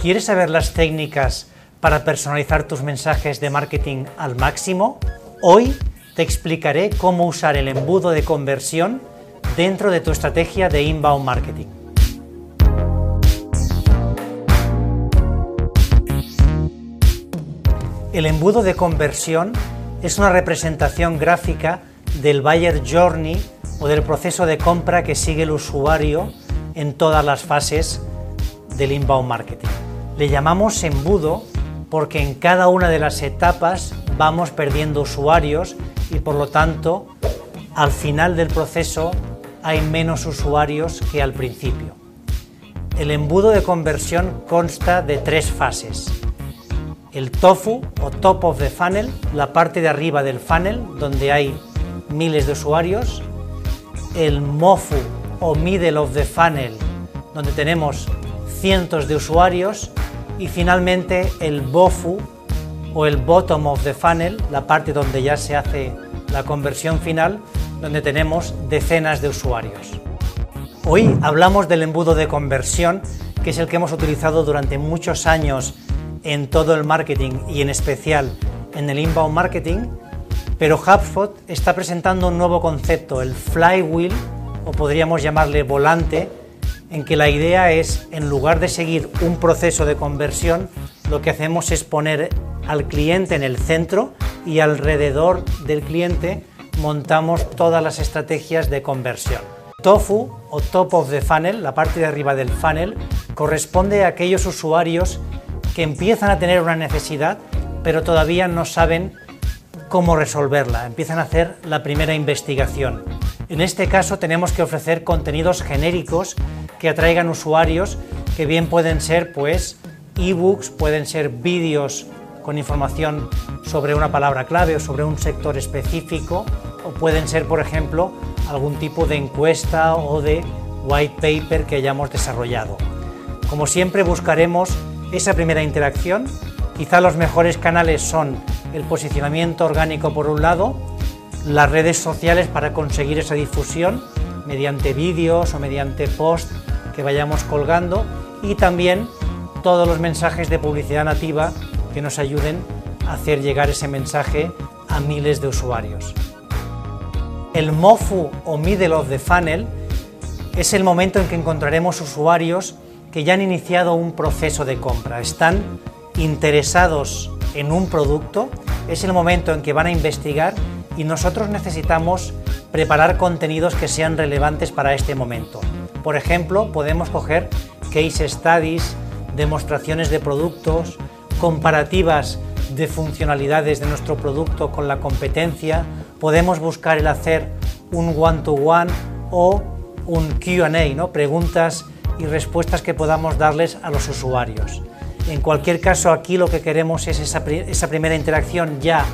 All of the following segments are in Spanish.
¿Quieres saber las técnicas para personalizar tus mensajes de marketing al máximo? Hoy te explicaré cómo usar el embudo de conversión dentro de tu estrategia de inbound marketing. El embudo de conversión es una representación gráfica del buyer journey o del proceso de compra que sigue el usuario en todas las fases del inbound marketing. Le llamamos embudo porque en cada una de las etapas vamos perdiendo usuarios y por lo tanto al final del proceso hay menos usuarios que al principio. El embudo de conversión consta de tres fases. El tofu o top of the funnel, la parte de arriba del funnel donde hay miles de usuarios. El mofu o middle of the funnel donde tenemos cientos de usuarios y finalmente el BOFU o el Bottom of the Funnel, la parte donde ya se hace la conversión final, donde tenemos decenas de usuarios. Hoy hablamos del embudo de conversión, que es el que hemos utilizado durante muchos años en todo el marketing y en especial en el inbound marketing, pero HubSpot está presentando un nuevo concepto, el flywheel, o podríamos llamarle volante, en que la idea es, en lugar de seguir un proceso de conversión, lo que hacemos es poner al cliente en el centro y alrededor del cliente montamos todas las estrategias de conversión. TOFU o Top of the Funnel, la parte de arriba del funnel, corresponde a aquellos usuarios que empiezan a tener una necesidad pero todavía no saben cómo resolverla, empiezan a hacer la primera investigación. En este caso tenemos que ofrecer contenidos genéricos que atraigan usuarios que bien pueden ser pues ebooks, pueden ser vídeos con información sobre una palabra clave o sobre un sector específico o pueden ser por ejemplo algún tipo de encuesta o de white paper que hayamos desarrollado. Como siempre buscaremos esa primera interacción. Quizá los mejores canales son el posicionamiento orgánico por un lado, las redes sociales para conseguir esa difusión mediante vídeos o mediante posts que vayamos colgando y también todos los mensajes de publicidad nativa que nos ayuden a hacer llegar ese mensaje a miles de usuarios. El MOFU o Middle of the Funnel es el momento en que encontraremos usuarios que ya han iniciado un proceso de compra, están interesados en un producto, es el momento en que van a investigar y nosotros necesitamos preparar contenidos que sean relevantes para este momento. Por ejemplo, podemos coger case studies, demostraciones de productos, comparativas de funcionalidades de nuestro producto con la competencia, podemos buscar el hacer un one-to-one o un QA, ¿no? preguntas y respuestas que podamos darles a los usuarios. En cualquier caso, aquí lo que queremos es esa, esa primera interacción ya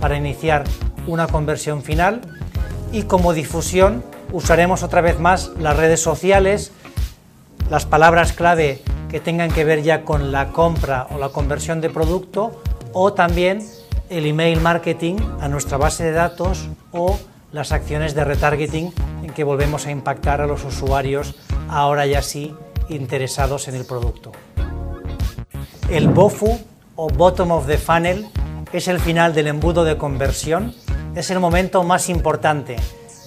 para iniciar una conversión final y como difusión usaremos otra vez más las redes sociales, las palabras clave que tengan que ver ya con la compra o la conversión de producto o también el email marketing a nuestra base de datos o las acciones de retargeting en que volvemos a impactar a los usuarios ahora ya sí interesados en el producto. El BOFU o Bottom of the Funnel es el final del embudo de conversión, es el momento más importante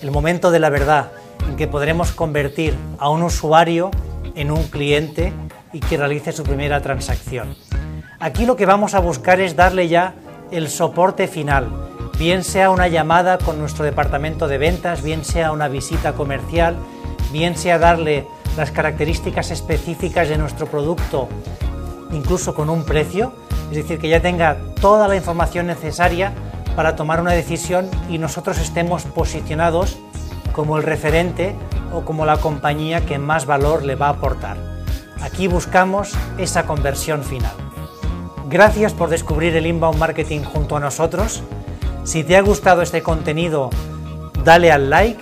el momento de la verdad en que podremos convertir a un usuario en un cliente y que realice su primera transacción. Aquí lo que vamos a buscar es darle ya el soporte final, bien sea una llamada con nuestro departamento de ventas, bien sea una visita comercial, bien sea darle las características específicas de nuestro producto, incluso con un precio, es decir, que ya tenga toda la información necesaria para tomar una decisión y nosotros estemos posicionados como el referente o como la compañía que más valor le va a aportar. Aquí buscamos esa conversión final. Gracias por descubrir el inbound marketing junto a nosotros. Si te ha gustado este contenido, dale al like